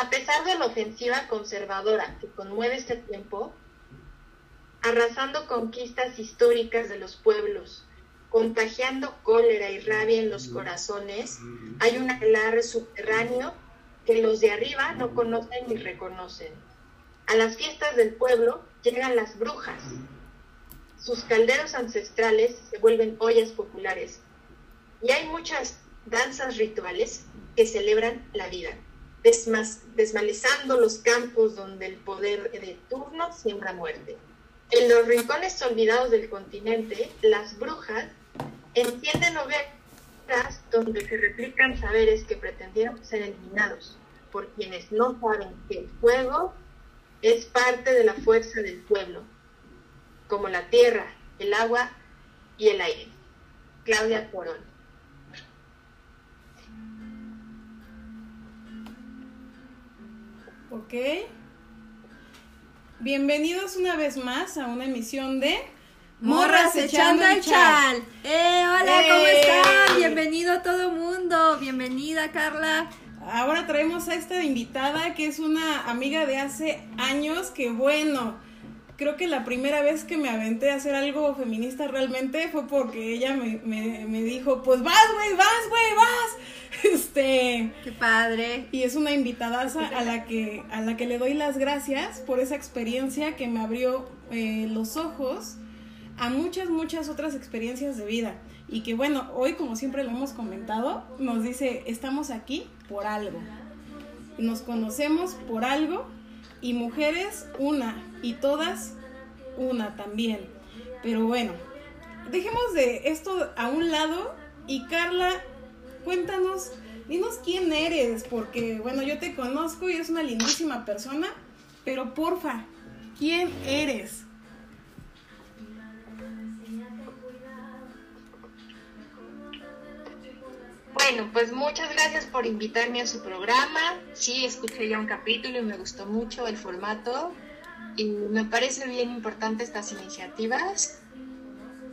A pesar de la ofensiva conservadora que conmueve este tiempo, arrasando conquistas históricas de los pueblos, contagiando cólera y rabia en los corazones, hay un alarde subterráneo que los de arriba no conocen ni reconocen. A las fiestas del pueblo llegan las brujas. Sus calderos ancestrales se vuelven ollas populares. Y hay muchas danzas rituales que celebran la vida, desmalezando los campos donde el poder de turno siembra muerte. En los rincones olvidados del continente, las brujas encienden hogueras donde se replican saberes que pretendieron ser eliminados por quienes no saben que el fuego es parte de la fuerza del pueblo, como la tierra, el agua y el aire. Claudia Corón. Ok. Bienvenidos una vez más a una emisión de Morras echando el chal. ¡Eh, hola, ¿cómo están? Bienvenido a todo mundo. Bienvenida, Carla. Ahora traemos a esta invitada que es una amiga de hace años que bueno, creo que la primera vez que me aventé a hacer algo feminista realmente fue porque ella me, me dijo, pues vas, güey, vas, güey, vas. Este. Qué padre. Y es una invitada a la que, a la que le doy las gracias por esa experiencia que me abrió eh, los ojos a muchas, muchas otras experiencias de vida. Y que bueno, hoy como siempre lo hemos comentado, nos dice, estamos aquí por algo. Nos conocemos por algo y mujeres una y todas una también. Pero bueno, dejemos de esto a un lado y Carla cuéntanos, dinos quién eres, porque bueno, yo te conozco y eres una lindísima persona, pero porfa, ¿quién eres? Bueno, pues muchas gracias por invitarme a su programa. Sí, escuché ya un capítulo y me gustó mucho el formato. Y me parece bien importante estas iniciativas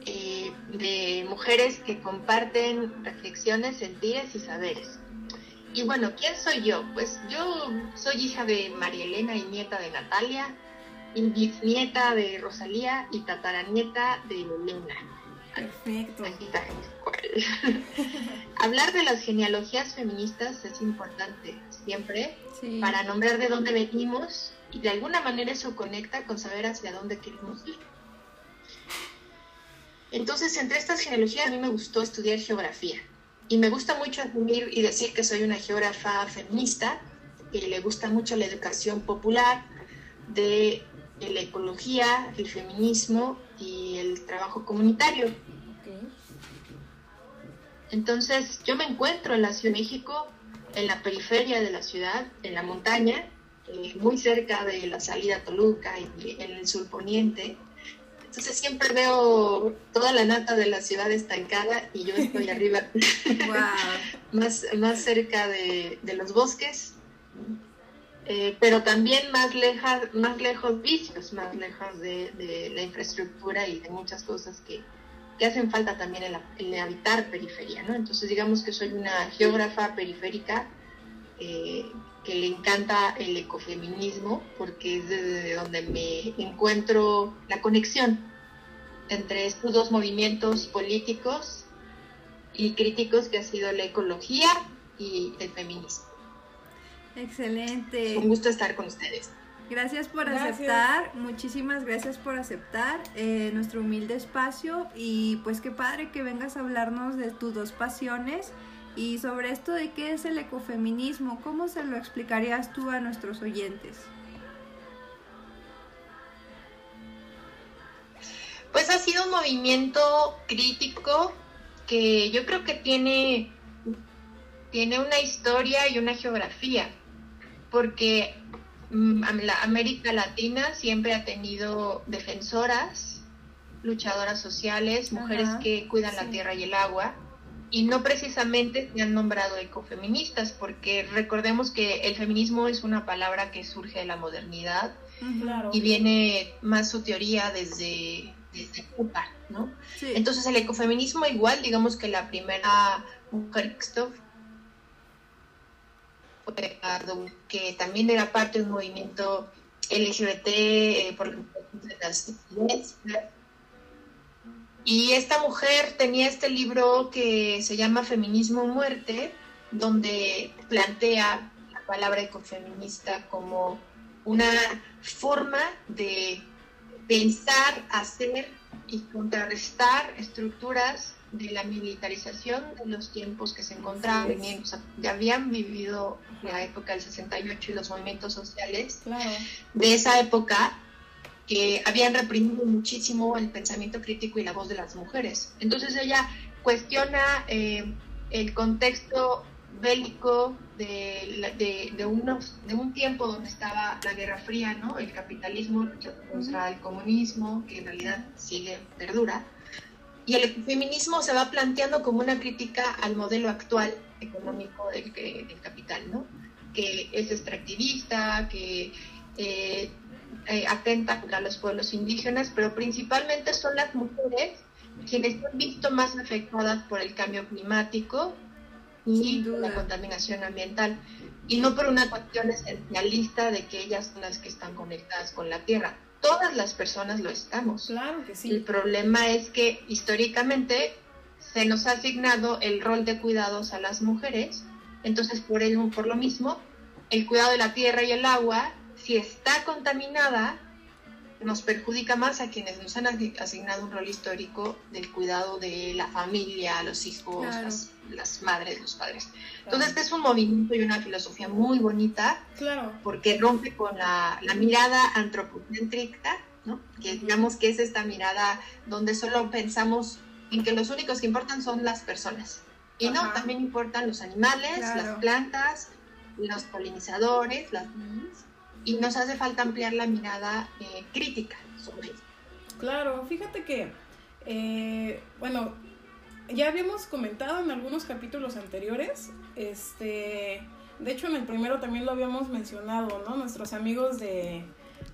de mujeres que comparten reflexiones, sentires y saberes. Y bueno, ¿quién soy yo? Pues yo soy hija de María Elena y nieta de Natalia, y bisnieta de Rosalía y tataranieta de Elena. Perfecto. Hablar de las genealogías feministas es importante siempre para nombrar de dónde venimos y de alguna manera eso conecta con saber hacia dónde queremos ir. Entonces, entre estas genealogías, a mí me gustó estudiar geografía. Y me gusta mucho asumir y decir que soy una geógrafa feminista, que le gusta mucho la educación popular, de la ecología, el feminismo y el trabajo comunitario. Entonces, yo me encuentro en la Ciudad de México, en la periferia de la ciudad, en la montaña, eh, muy cerca de la salida a Toluca y en el sur poniente, entonces siempre veo toda la nata de la ciudad estancada y yo estoy arriba, más, más cerca de, los bosques, eh, pero también más, leja, más lejos vicios, más lejos de, la infraestructura y de muchas cosas que, hacen falta también en, el habitar periferia. ¿no? Entonces digamos que soy una geógrafa periférica. Eh, que le encanta el ecofeminismo porque es desde donde me encuentro la conexión entre estos dos movimientos políticos y críticos que ha sido la ecología y el feminismo. Excelente. Un gusto estar con ustedes. Gracias por aceptar, muchísimas gracias por aceptar eh, nuestro humilde espacio y pues qué padre que vengas a hablarnos de tus dos pasiones y sobre esto de qué es el ecofeminismo, ¿cómo se lo explicarías tú a nuestros oyentes? Pues ha sido un movimiento crítico que yo creo que tiene, tiene una historia y una geografía, porque la América Latina siempre ha tenido defensoras, luchadoras sociales, mujeres que cuidan la tierra y el agua, y no precisamente se han nombrado ecofeministas, porque recordemos que el feminismo es una palabra que surge de la modernidad y viene más su teoría desde, desde Cuba, ¿no? Entonces el ecofeminismo igual, digamos que la primera mujer que también era parte de un movimiento LGBT eh, por las y esta mujer tenía este libro que se llama Feminismo Muerte, donde plantea la palabra ecofeminista como una forma de pensar, hacer y contrarrestar estructuras de la militarización de los tiempos que se encontraban, ya habían vivido la época del 68 y los movimientos sociales de esa época que habían reprimido muchísimo el pensamiento crítico y la voz de las mujeres. Entonces ella cuestiona eh, el contexto bélico de, de, unos, de un tiempo donde estaba la Guerra Fría, ¿no? el capitalismo contra el comunismo, que en realidad sigue, perdura, y el feminismo se va planteando como una crítica al modelo actual económico del, del capital, ¿no? que es extractivista, que eh, eh, atenta contra los pueblos indígenas, pero principalmente son las mujeres quienes han visto más afectadas por el cambio climático y la contaminación ambiental, y no por una cuestión esencialista de que ellas son las que están conectadas con la tierra. Todas las personas lo estamos. Claro que sí. El problema es que históricamente se nos ha asignado el rol de cuidados a las mujeres, entonces por, el, por lo mismo, el cuidado de la tierra y el agua si está contaminada, nos perjudica más a quienes nos han asignado un rol histórico del cuidado de la familia, los hijos, las, madres, los padres. Entonces, este es un movimiento y una filosofía muy bonita, claro. porque rompe con la, mirada antropocéntrica, ¿no? que digamos que es esta mirada donde solo pensamos en que los únicos que importan son las personas. Y no, también importan los animales, las plantas, los polinizadores, las y nos hace falta ampliar la mirada eh, crítica sobre eso. Claro, fíjate que, eh, bueno, ya habíamos comentado en algunos capítulos anteriores, este, de hecho en el primero también lo habíamos mencionado, ¿no? Nuestros amigos de,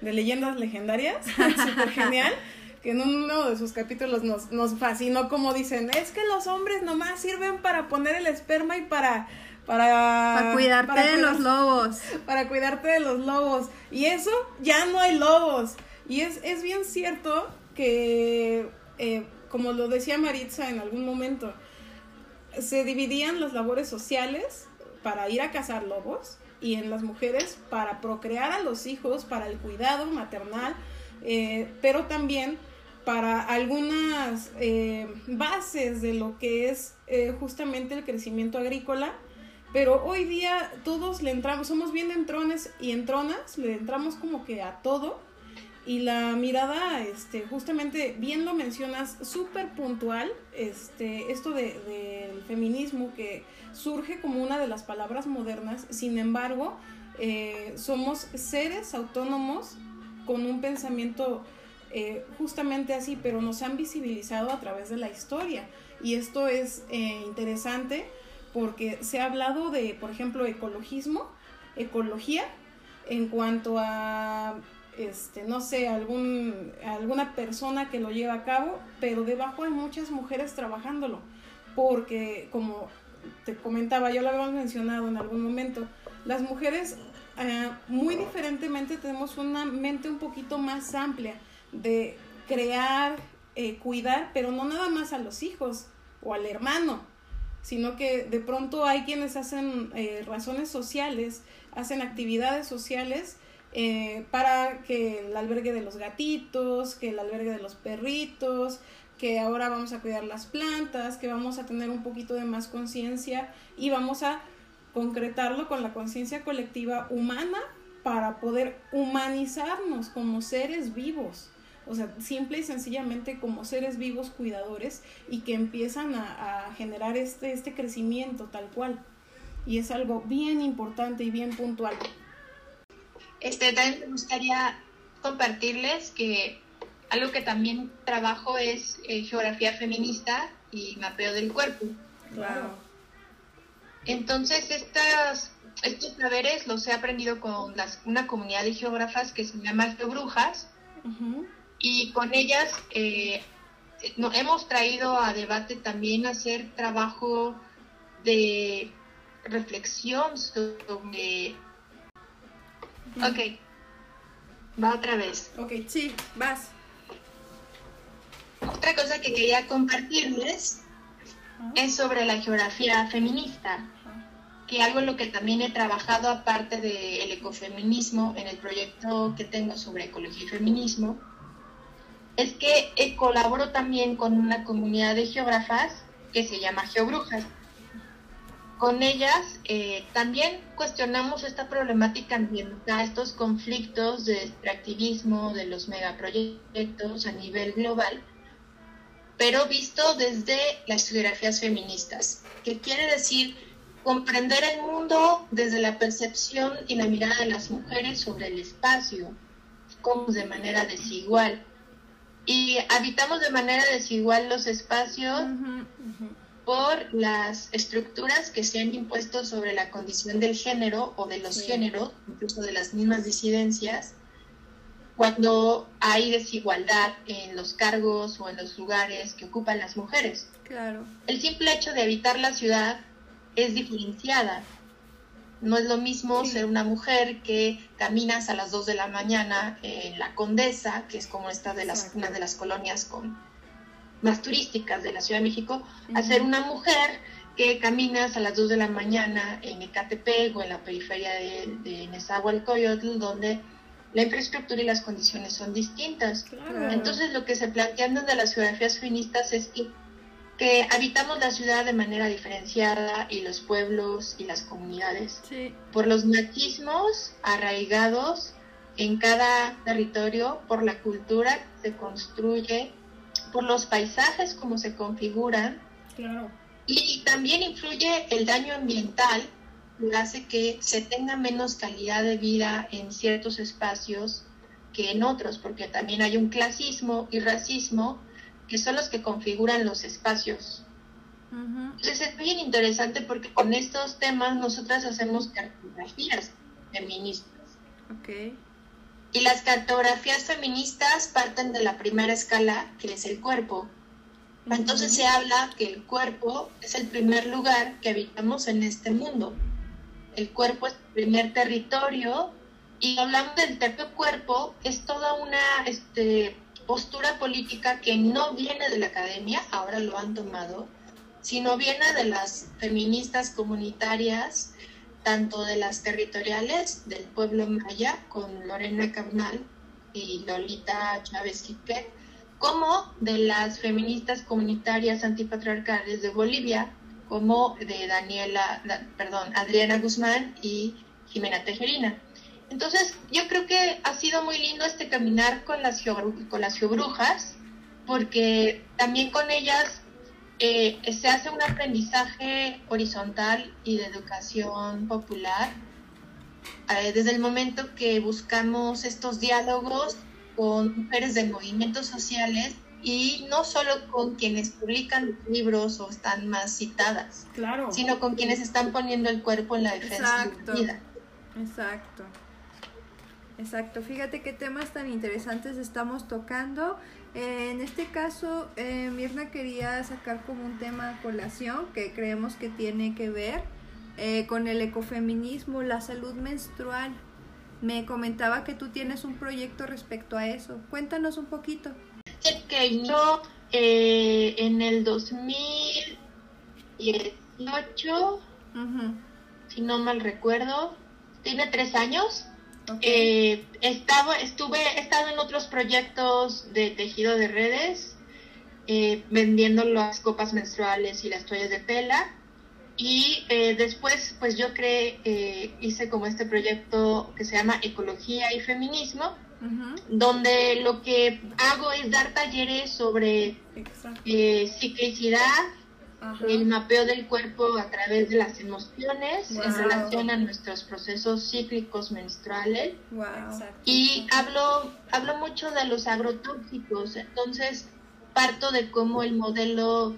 de Leyendas Legendarias, súper genial que en uno de sus capítulos nos, nos fascinó como dicen, es que los hombres nomás sirven para poner el esperma y para para, cuidarte de los lobos. Para cuidarte de los lobos. Y eso ya no hay lobos. Y es, es bien cierto que, eh, como lo decía Maritza en algún momento, se dividían las labores sociales para ir a cazar lobos y en las mujeres para procrear a los hijos, para el cuidado maternal, eh, pero también para algunas eh, bases de lo que es justamente el crecimiento agrícola pero hoy día todos le entramos, somos bien entrones y entronas, le entramos como que a todo. Y la mirada, este, justamente bien lo mencionas, súper puntual, este, esto del de, feminismo que surge como una de las palabras modernas, sin embargo, eh, somos seres autónomos con un pensamiento eh, justamente así, pero nos han visibilizado a través de la historia. Y esto es eh, interesante porque se ha hablado de, por ejemplo, ecologismo, ecología, en cuanto a, este, no sé, algún, alguna persona que lo lleva a cabo, pero debajo hay muchas mujeres trabajándolo, porque como te comentaba, yo lo habíamos mencionado en algún momento, las mujeres eh, muy diferentemente tenemos una mente un poquito más amplia de crear, eh, cuidar, pero no nada más a los hijos o al hermano, sino que de pronto hay quienes hacen eh, razones sociales, hacen actividades sociales eh, para que el albergue de los gatitos, que el albergue de los perritos, que ahora vamos a cuidar las plantas, que vamos a tener un poquito de más conciencia y vamos a concretarlo con la conciencia colectiva humana para poder humanizarnos como seres vivos. O sea, simple y sencillamente como seres vivos cuidadores y que empiezan a, generar este, este crecimiento tal cual. Y es algo bien importante y bien puntual. Este, también me gustaría compartirles que algo que también trabajo es eh, geografía feminista y mapeo del cuerpo. Entonces, estas, estos saberes los he aprendido con las, una comunidad de geógrafas que se llama Geobrujas. Uh y con ellas eh, hemos traído a debate también hacer trabajo de reflexión sobre... Ok, va otra vez. Ok, sí, vas. Otra cosa que quería compartirles es sobre la geografía feminista, que algo en lo que también he trabajado aparte del ecofeminismo en el proyecto que tengo sobre ecología y feminismo, es que colaboro también con una comunidad de geógrafas que se llama Geobrujas. Con ellas eh, también cuestionamos esta problemática ambiental, estos conflictos de extractivismo de los megaproyectos a nivel global, pero visto desde las geografías feministas, que quiere decir comprender el mundo desde la percepción y la mirada de las mujeres sobre el espacio, como de manera desigual. Y habitamos de manera desigual los espacios por las estructuras que se han impuesto sobre la condición del género o de los géneros, incluso de las mismas disidencias, cuando hay desigualdad en los cargos o en los lugares que ocupan las mujeres. Claro. El simple hecho de habitar la ciudad es diferenciada. No es lo mismo ser una mujer que caminas a las 2 de la mañana en la Condesa, que es como esta de las, una de las colonias con, más turísticas de la Ciudad de México, a ser una mujer que caminas a las 2 de la mañana en Ecatepec o en la periferia de, de Nezahualcóyotl, donde la infraestructura y las condiciones son distintas. Entonces lo que se plantean desde las geografías feministas es que, que, habitamos la ciudad de manera diferenciada y los pueblos y las comunidades por los machismos arraigados en cada territorio, por la cultura que se construye, por los paisajes como se configuran. Y también influye el daño ambiental hace que se tenga menos calidad de vida en ciertos espacios que en otros, porque también hay un clasismo y racismo que son los que configuran los espacios. Entonces es bien interesante porque con estos temas nosotras hacemos cartografías feministas. Y las cartografías feministas parten de la primera escala, que es el cuerpo. Entonces se habla que el cuerpo es el primer lugar que habitamos en este mundo el cuerpo es el primer territorio y hablando del tercer cuerpo es toda una este, postura política que no viene de la academia, ahora lo han tomado, sino viene de las feministas comunitarias, tanto de las territoriales del pueblo maya con Lorena Carnal y Lolita Chávez Quique, como de las feministas comunitarias antipatriarcales de Bolivia, como de Daniela, perdón, Adriana Guzmán y Jimena Tejerina. Entonces, yo creo que ha sido muy lindo este caminar con las, con las geobrujas, porque también con ellas eh, se hace un aprendizaje horizontal y de educación popular. Eh, desde el momento que buscamos estos diálogos con mujeres de movimientos sociales y no solo con quienes publican libros o están más citadas, claro. sino con quienes están poniendo el cuerpo en la defensa de la vida. Exacto. Exacto, fíjate qué temas tan interesantes estamos tocando. Eh, en este caso, eh, Mirna quería sacar como un tema a colación que creemos que tiene que ver eh, con el ecofeminismo, la salud menstrual. Me comentaba que tú tienes un proyecto respecto a eso. Cuéntanos un poquito que inició eh, en el 2018, si no mal recuerdo. Tiene tres años. Eh, estaba, estuve, he estado en otros proyectos de tejido de redes, eh, vendiendo las copas menstruales y las toallas de tela. Y después, pues yo creé, hice como este proyecto que se llama Ecología y Feminismo, donde lo que hago es dar talleres sobre eh, el mapeo del cuerpo a través de las emociones en relación a nuestros procesos cíclicos menstruales. Y hablo, hablo mucho de los agrotóxicos, entonces parto de cómo el modelo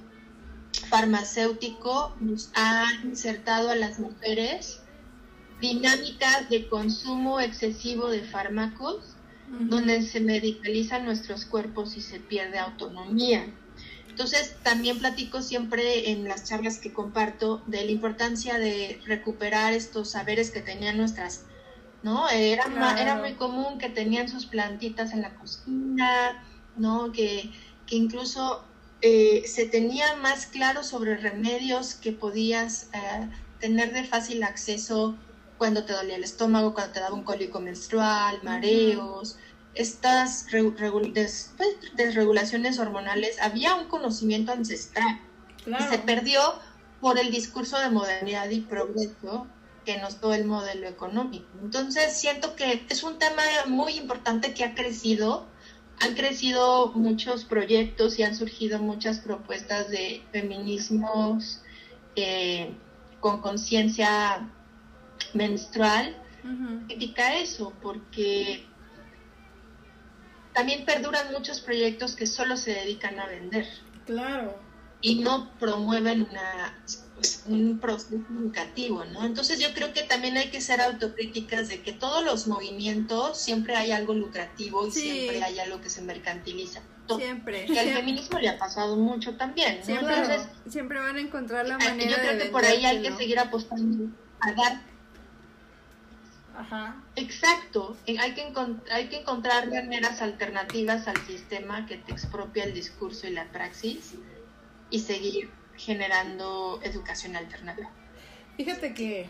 farmacéutico nos ha insertado a las mujeres dinámicas de consumo excesivo de fármacos donde se medicalizan nuestros cuerpos y se pierde autonomía. Entonces, también platico siempre en las charlas que comparto de la importancia de recuperar estos saberes que tenían nuestras, ¿no? Era, era muy común que tenían sus plantitas en la cocina, ¿no? Que, que incluso eh, se tenía más claro sobre remedios que podías eh, tener de fácil acceso cuando te dolía el estómago, cuando te daba un cólico menstrual, mareos estas desregulaciones hormonales, había un conocimiento ancestral y se perdió por el discurso de modernidad y progreso que nos dio el modelo económico. Entonces, siento que es un tema muy importante que ha crecido, han crecido muchos proyectos y han surgido muchas propuestas de feminismos eh, con conciencia menstrual. Uh eso, porque también perduran muchos proyectos que solo se dedican a vender. Claro. Y no promueven una, pues, un proceso educativo, ¿no? Entonces yo creo que también hay que ser autocríticas de que todos los movimientos siempre hay algo lucrativo y siempre hay algo que se mercantiliza. Siempre. Y al feminismo le ha pasado mucho también, ¿no? Siempre, Entonces, siempre van a encontrar la manera Yo creo que por ahí hay que seguir apostando a dar Ajá. Exacto, hay que, hay que encontrar maneras alternativas al sistema que te expropia el discurso y la praxis y seguir generando educación alternativa. Fíjate que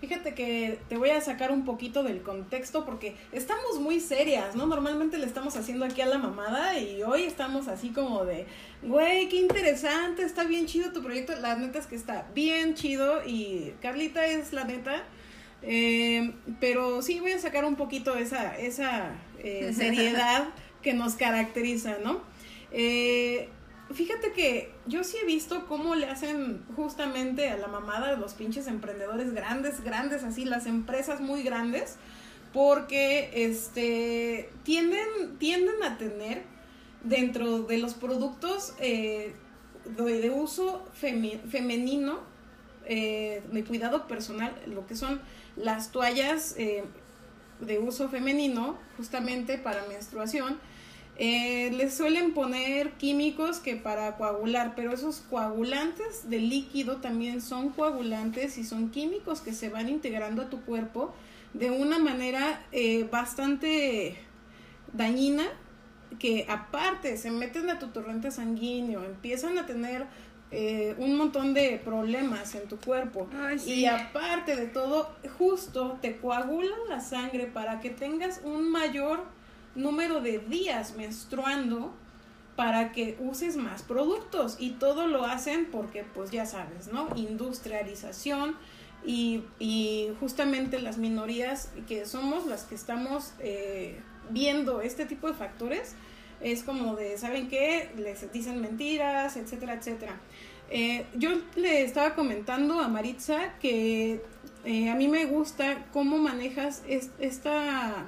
Fíjate que te voy a sacar un poquito del contexto porque estamos muy serias, ¿no? Normalmente le estamos haciendo aquí a la mamada y hoy estamos así como de, güey, qué interesante, está bien chido tu proyecto. La neta es que está bien chido y Carlita es la neta eh, pero sí voy a sacar un poquito esa, esa eh, seriedad que nos caracteriza, ¿no? Eh, fíjate que yo sí he visto cómo le hacen justamente a la mamada de los pinches emprendedores grandes, grandes, así, las empresas muy grandes, porque este, tienden, tienden a tener dentro de los productos de, de, uso femenino, de cuidado personal, lo que son las toallas eh, de uso femenino, justamente para menstruación, eh, les suelen poner químicos que para coagular, pero esos coagulantes de líquido también son coagulantes y son químicos que se van integrando a tu cuerpo de una manera eh, bastante dañina que aparte se meten a tu torrente sanguíneo, empiezan a tener eh, un montón de problemas en tu cuerpo. Y aparte de todo, justo te coagulan la sangre para que tengas un mayor número de días menstruando para que uses más productos y todo lo hacen porque pues ya sabes, ¿no? Industrialización y, y justamente las minorías que somos las que estamos eh, viendo este tipo de factores es como de, ¿saben qué? Les dicen mentiras, etcétera, etcétera. Eh, yo le estaba comentando a Maritza que eh, a mí me gusta cómo manejas esta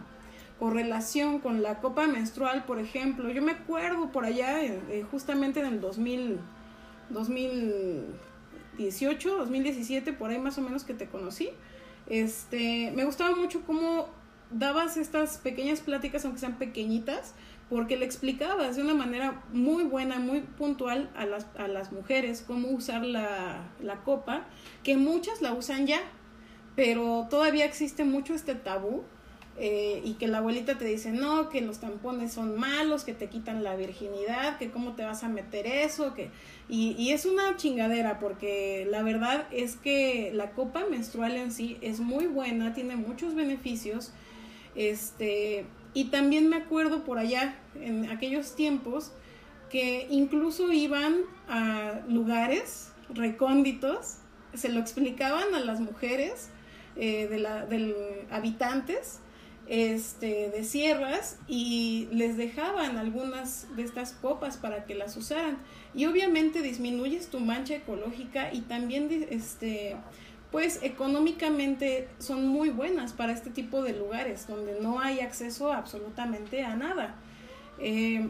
correlación con la copa menstrual, por ejemplo. Yo me acuerdo por allá, eh, justamente en el 2000, 2018, 2017, por ahí más o menos que te conocí. Este, me gustaba mucho cómo dabas estas pequeñas pláticas, aunque sean pequeñitas, porque le explicabas de una manera muy buena, muy puntual a las, a las mujeres cómo usar la, copa, que muchas la usan ya, pero todavía existe mucho este tabú eh, y que la abuelita te dice, no, que los tampones son malos, que te quitan la virginidad, que cómo te vas a meter eso, que... Y, y es una chingadera porque la verdad es que la copa menstrual en sí es muy buena, tiene muchos beneficios, este y también me acuerdo por allá, en aquellos tiempos, que incluso iban a lugares recónditos, se lo explicaban a las mujeres eh, de la, del habitantes este, de sierras y les dejaban algunas de estas copas para que las usaran. Y obviamente disminuyes tu mancha ecológica y también este, pues económicamente son muy buenas para este tipo de lugares donde no hay acceso absolutamente a nada. Eh,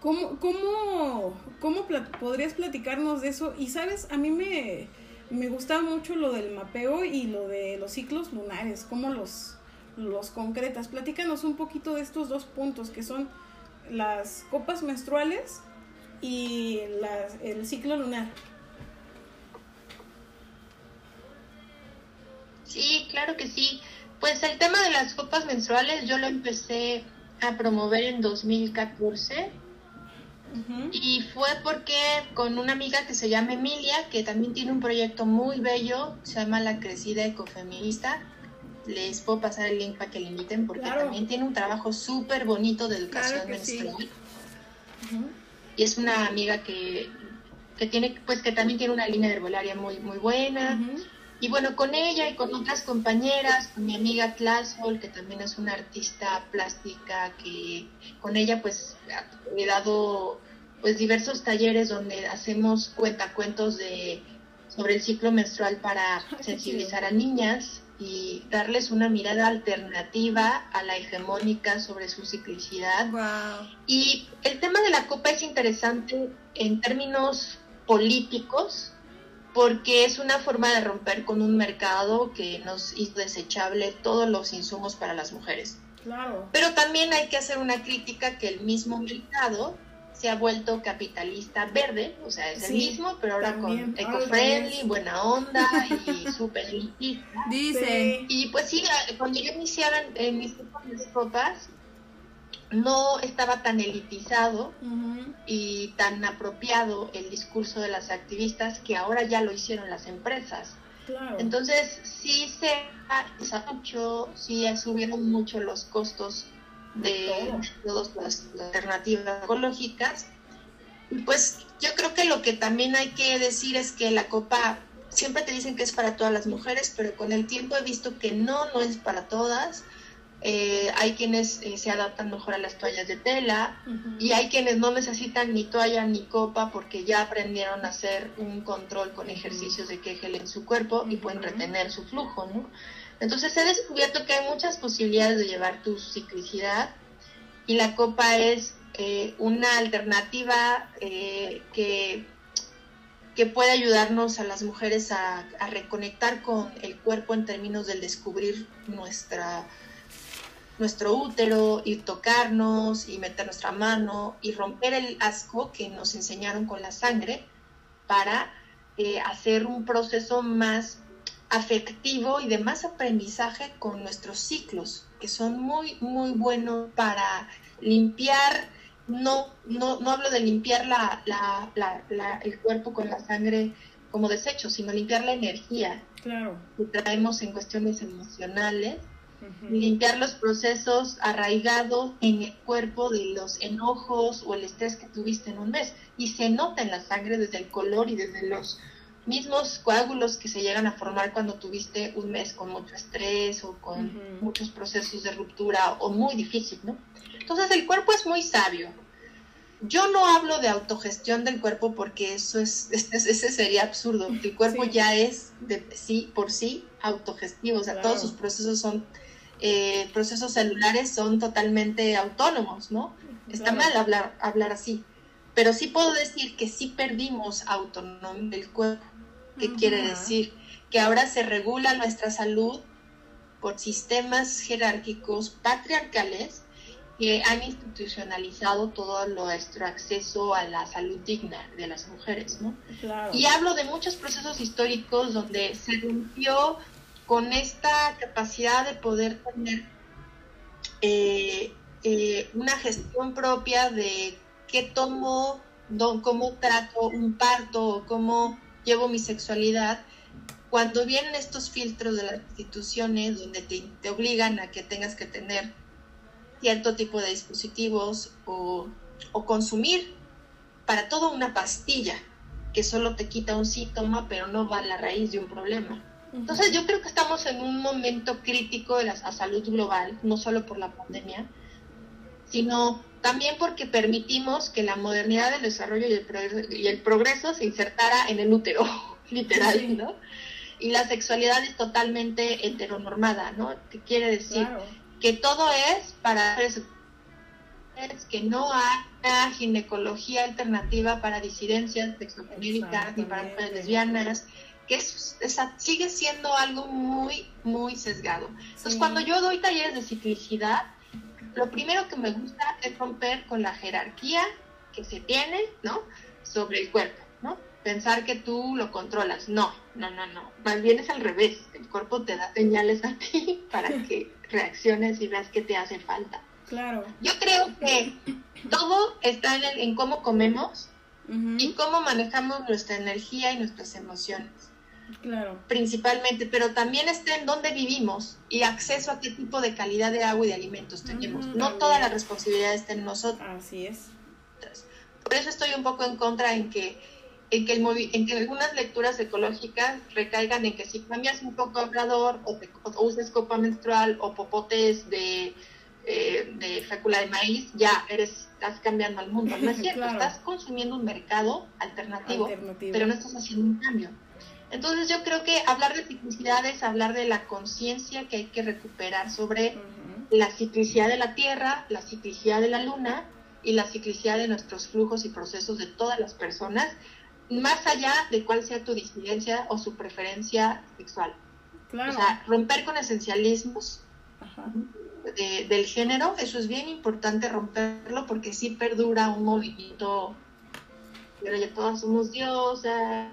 ¿Cómo, cómo, cómo podrías platicarnos de eso? Y sabes, a mí me, me gustaba mucho lo del mapeo y lo de los ciclos lunares, cómo los, los concretas. Platícanos un poquito de estos dos puntos que son las copas menstruales y el ciclo lunar. Sí, claro que sí. Pues el tema de las copas menstruales yo lo empecé a promover en 2014 y fue porque con una amiga que se llama Emilia, que también tiene un proyecto muy bello, se llama La Crecida Ecofeminista, les puedo pasar el link para que le inviten porque también tiene un trabajo súper bonito de educación menstrual. Y es una amiga que, que, tiene, pues que también tiene una línea de herbolaria muy, muy buena. Y bueno, con ella y con otras compañeras, con mi amiga Tlasol, que también es una artista plástica, que con ella pues he dado pues diversos talleres donde hacemos cuentacuentos de sobre el ciclo menstrual para sensibilizar a niñas y darles una mirada alternativa a la hegemónica sobre su ciclicidad. Y el tema de la copa es interesante en términos políticos, porque es una forma de romper con un mercado que nos hizo desechable todos los insumos para las mujeres. Claro. Pero también hay que hacer una crítica que el mismo mercado se ha vuelto capitalista verde, o sea, es el mismo, pero ahora con eco-friendly, buena onda y súper. Dice. Y pues sí, cuando yo iniciaba en mis copas, no estaba tan elitizado y tan apropiado el discurso de las activistas que ahora ya lo hicieron las empresas. Entonces sí se ha mucho, sí subieron mucho los costos de todas las, alternativas ecológicas. Y pues yo creo que lo que también hay que decir es que la copa siempre te dicen que es para todas las mujeres, pero con el tiempo he visto que no, no es para todas eh, hay quienes eh, se adaptan mejor a las toallas de tela y hay quienes no necesitan ni toalla ni copa porque ya aprendieron a hacer un control con ejercicios de Kegel en su cuerpo y pueden retener su flujo, ¿no? Entonces he descubierto que hay muchas posibilidades de llevar tu ciclicidad y la copa es eh, una alternativa que, que puede ayudarnos a las mujeres a, a reconectar con el cuerpo en términos del descubrir nuestra nuestro útero y tocarnos y meter nuestra mano y romper el asco que nos enseñaron con la sangre para eh, hacer un proceso más afectivo y de más aprendizaje con nuestros ciclos, que son muy, muy buenos para limpiar, no, no, no hablo de limpiar la, la, el cuerpo con la sangre como desecho, sino limpiar la energía claro. que traemos en cuestiones emocionales limpiar los procesos arraigados en el cuerpo de los enojos o el estrés que tuviste en un mes. Y se nota en la sangre desde el color y desde los mismos coágulos que se llegan a formar cuando tuviste un mes con mucho estrés o con muchos procesos de ruptura o muy difícil, ¿no? Entonces el cuerpo es muy sabio. Yo no hablo de autogestión del cuerpo porque eso es, ese sería absurdo. El cuerpo ya es de sí por sí autogestivo, o sea, todos sus procesos son eh, procesos celulares son totalmente autónomos, ¿no? Está mal hablar, hablar así, pero sí puedo decir que sí perdimos autonomía del cuerpo. ¿Qué quiere decir? Que ahora se regula nuestra salud por sistemas jerárquicos patriarcales que han institucionalizado todo nuestro acceso a la salud digna de las mujeres, ¿no? Y hablo de muchos procesos históricos donde se rompió con esta capacidad de poder tener eh, eh, una gestión propia de qué tomo, cómo trato un parto, cómo llevo mi sexualidad, cuando vienen estos filtros de las instituciones donde te, obligan a que tengas que tener cierto tipo de dispositivos o, o consumir para todo una pastilla que solo te quita un síntoma pero no va a la raíz de un problema. Entonces yo creo que estamos en un momento crítico de la salud global, no solo por la pandemia, sino también porque permitimos que la modernidad del desarrollo y el, progreso, y el progreso se insertara en el útero, literal, ¿no? Y la sexualidad es totalmente heteronormada, ¿no? Que quiere decir que todo es para que no hay ginecología alternativa para disidencias sexogenéricas ni para mujeres lesbianas, que es, sigue siendo algo muy, muy sesgado. Entonces, cuando yo doy talleres de ciclicidad, lo primero que me gusta es romper con la jerarquía que se tiene, ¿no? Sobre el cuerpo, ¿no? Pensar que tú lo controlas. No, no, no, no. Más bien es al revés. El cuerpo te da señales a ti para que reacciones y veas que te hace falta. Claro. Yo creo que todo está en, en cómo comemos y cómo manejamos nuestra energía y nuestras emociones. Claro. Principalmente, pero también está en dónde vivimos y acceso a qué tipo de calidad de agua y de alimentos tenemos. no toda la responsabilidad está en nosotros. Así es. Por eso estoy un poco en contra en que en que, el en que algunas lecturas ecológicas recaigan en que si cambias un poco hablador o, o uses copa menstrual o popotes de eh, de fécula de maíz, ya eres, estás cambiando al mundo. No es cierto, estás consumiendo un mercado alternativo, pero no estás haciendo un cambio. Entonces yo creo que hablar de ciclicidad es hablar de la conciencia que hay que recuperar sobre la ciclicidad de la Tierra, la ciclicidad de la Luna y la ciclicidad de nuestros flujos y procesos de todas las personas, más allá de cuál sea tu disidencia o su preferencia sexual. O sea, romper con esencialismos, Ajá del género, eso es bien importante romperlo porque sí perdura un movimiento, pero ya todas somos diosas,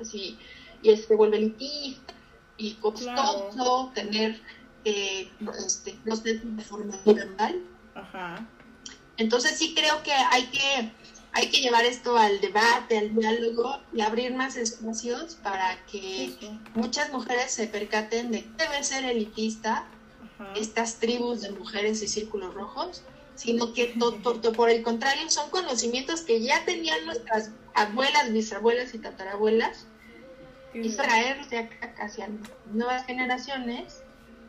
así, y se vuelve elitista y costoso tener eh, este, no sé, de formación Ajá. Entonces sí creo que hay que hay que llevar esto al debate, al diálogo y abrir más espacios para que muchas mujeres se percaten de que debe ser elitista estas tribus de mujeres y círculos rojos, sino que por el contrario son conocimientos que ya tenían nuestras abuelas, bisabuelas y tatarabuelas y traerse hacia nuevas generaciones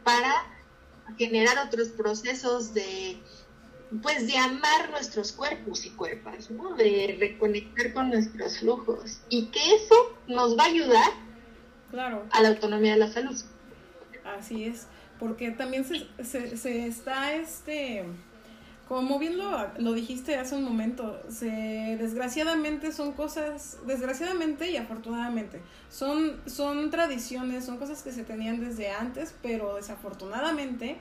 para generar otros procesos de pues de amar nuestros cuerpos y cuerpas, ¿no? de reconectar con nuestros flujos y que eso nos va a ayudar claro. a la autonomía de la salud. Así es, porque también se, se, está, este, como bien lo, lo, dijiste hace un momento, se, desgraciadamente son cosas, desgraciadamente y afortunadamente, son, son tradiciones, son cosas que se tenían desde antes, pero desafortunadamente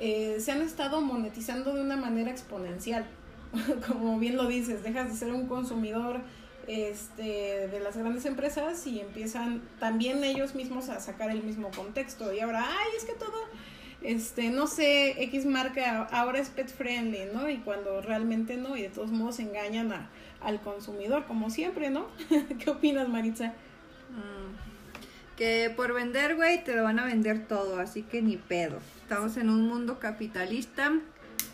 eh, se han estado monetizando de una manera exponencial. Como bien lo dices, dejas de ser un consumidor este, de las grandes empresas y empiezan también ellos mismos a sacar el mismo contexto. Y ahora, ay, es que todo, este, no sé, X marca ahora es pet friendly, ¿no? Y cuando realmente no, y de todos modos engañan al consumidor, como siempre, ¿no? ¿Qué opinas, Maritza? Mm, que por vender, güey, te lo van a vender todo, así que ni pedo. Estamos en un mundo capitalista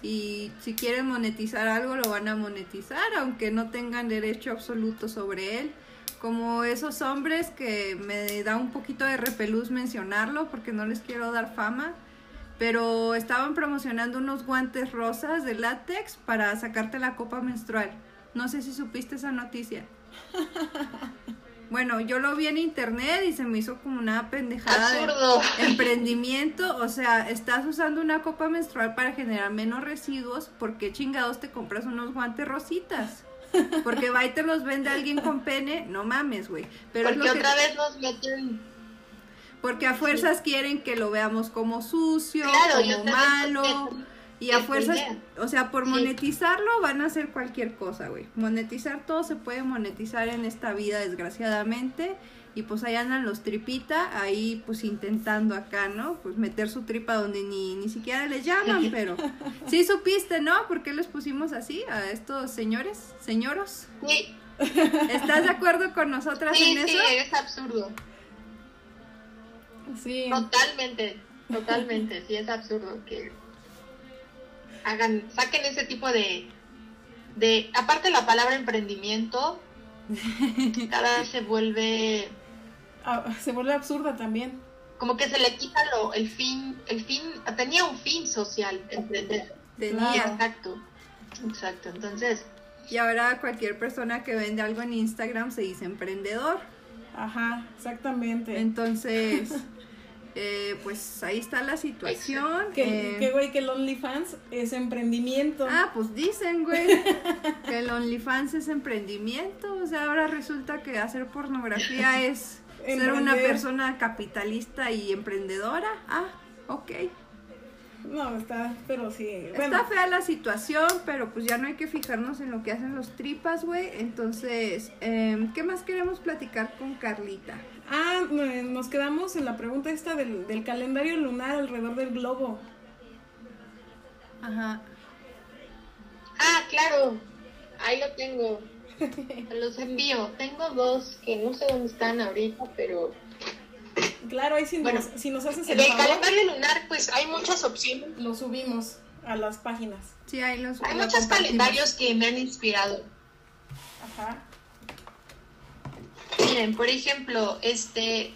y si quieren monetizar algo lo van a monetizar aunque no tengan derecho absoluto sobre él. Como esos hombres que me da un poquito de repelús mencionarlo porque no les quiero dar fama pero estaban promocionando unos guantes rosas de látex para sacarte la copa menstrual. No sé si supiste esa noticia Bueno, yo lo vi en internet y se me hizo como una pendejada de emprendimiento. O sea, estás usando una copa menstrual para generar menos residuos. ¿Por qué chingados te compras unos guantes rositas? Porque va y te los vende alguien con pene. No mames, güey. Pero Porque otra vez nos meten. Porque a fuerzas quieren que lo veamos como sucio, como malo. Y a fuerzas, o sea, por monetizarlo van a hacer cualquier cosa, güey. Monetizar todo se puede monetizar en esta vida, desgraciadamente. Y pues ahí andan los tripita, ahí pues intentando acá, ¿no? Pues meter su tripa donde ni, ni siquiera les llaman, pero sí supiste, ¿no? ¿Por qué les pusimos así a estos señores, señoros? Sí. ¿Estás de acuerdo con nosotras en eso? Sí, es absurdo. Sí. Totalmente, totalmente, sí, es absurdo que hagan, saquen ese tipo de, de, aparte la palabra emprendimiento, cada vez se vuelve... Ah, se vuelve absurda también. Como que se le quita lo, el fin, el fin, tenía un fin social, emprender. Tenía. Exacto, exacto, entonces... Y ahora cualquier persona que vende algo en Instagram se dice emprendedor. Ajá, exactamente. Entonces, Eh, pues ahí está la situación. Que, eh, güey, que el OnlyFans es emprendimiento. Ah, pues dicen, güey, que el OnlyFans es emprendimiento. O sea, ahora resulta que hacer pornografía es ser una persona capitalista y emprendedora. Ah, ok. No, está, pero sí. Está fea la situación, pero pues ya no hay que fijarnos en lo que hacen los tripas, güey. Entonces, em, ¿qué más queremos platicar con Carlita? Ah, nos quedamos en la pregunta esta del, del calendario lunar alrededor del globo. Ajá. Ah, claro. Ahí lo tengo. Los envío. Tengo dos que no sé dónde están ahorita, pero Claro, ahí si, nos, si nos haces el, el calendario lunar, pues hay muchas opciones. Lo subimos a las páginas. Sí, ahí los Hay muchos calendarios que me han inspirado. Ajá. Miren, por ejemplo, este,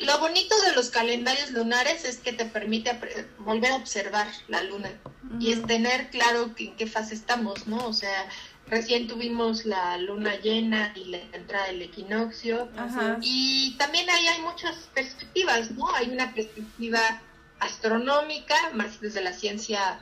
lo bonito de los calendarios lunares es que te permite volver a observar la luna y es tener claro en qué fase estamos, ¿no? O sea, Recién tuvimos la luna llena y la entrada del equinoccio. Y también ahí hay muchas perspectivas, ¿no? Hay una perspectiva astronómica, más desde la ciencia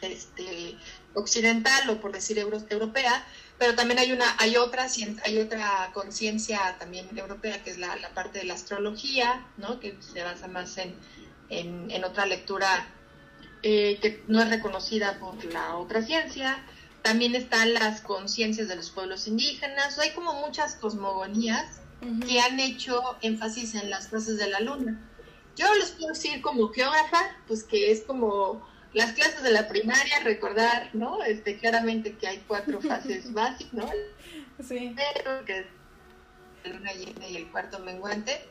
este, occidental o por decir europea, pero también hay una, hay otra, hay otra conciencia también europea que es la, parte de la astrología, ¿no? Que se basa más en, en, otra lectura eh, que no es reconocida por la otra ciencia. También están las conciencias de los pueblos indígenas. Hay como muchas cosmogonías que han hecho énfasis en las fases de la luna. Yo les puedo decir como geógrafa, pues que es como las clases de la primaria, recordar, ¿no? Este, claramente que hay cuatro fases básicas, ¿no? Sí. que es la luna llena y el cuarto menguante.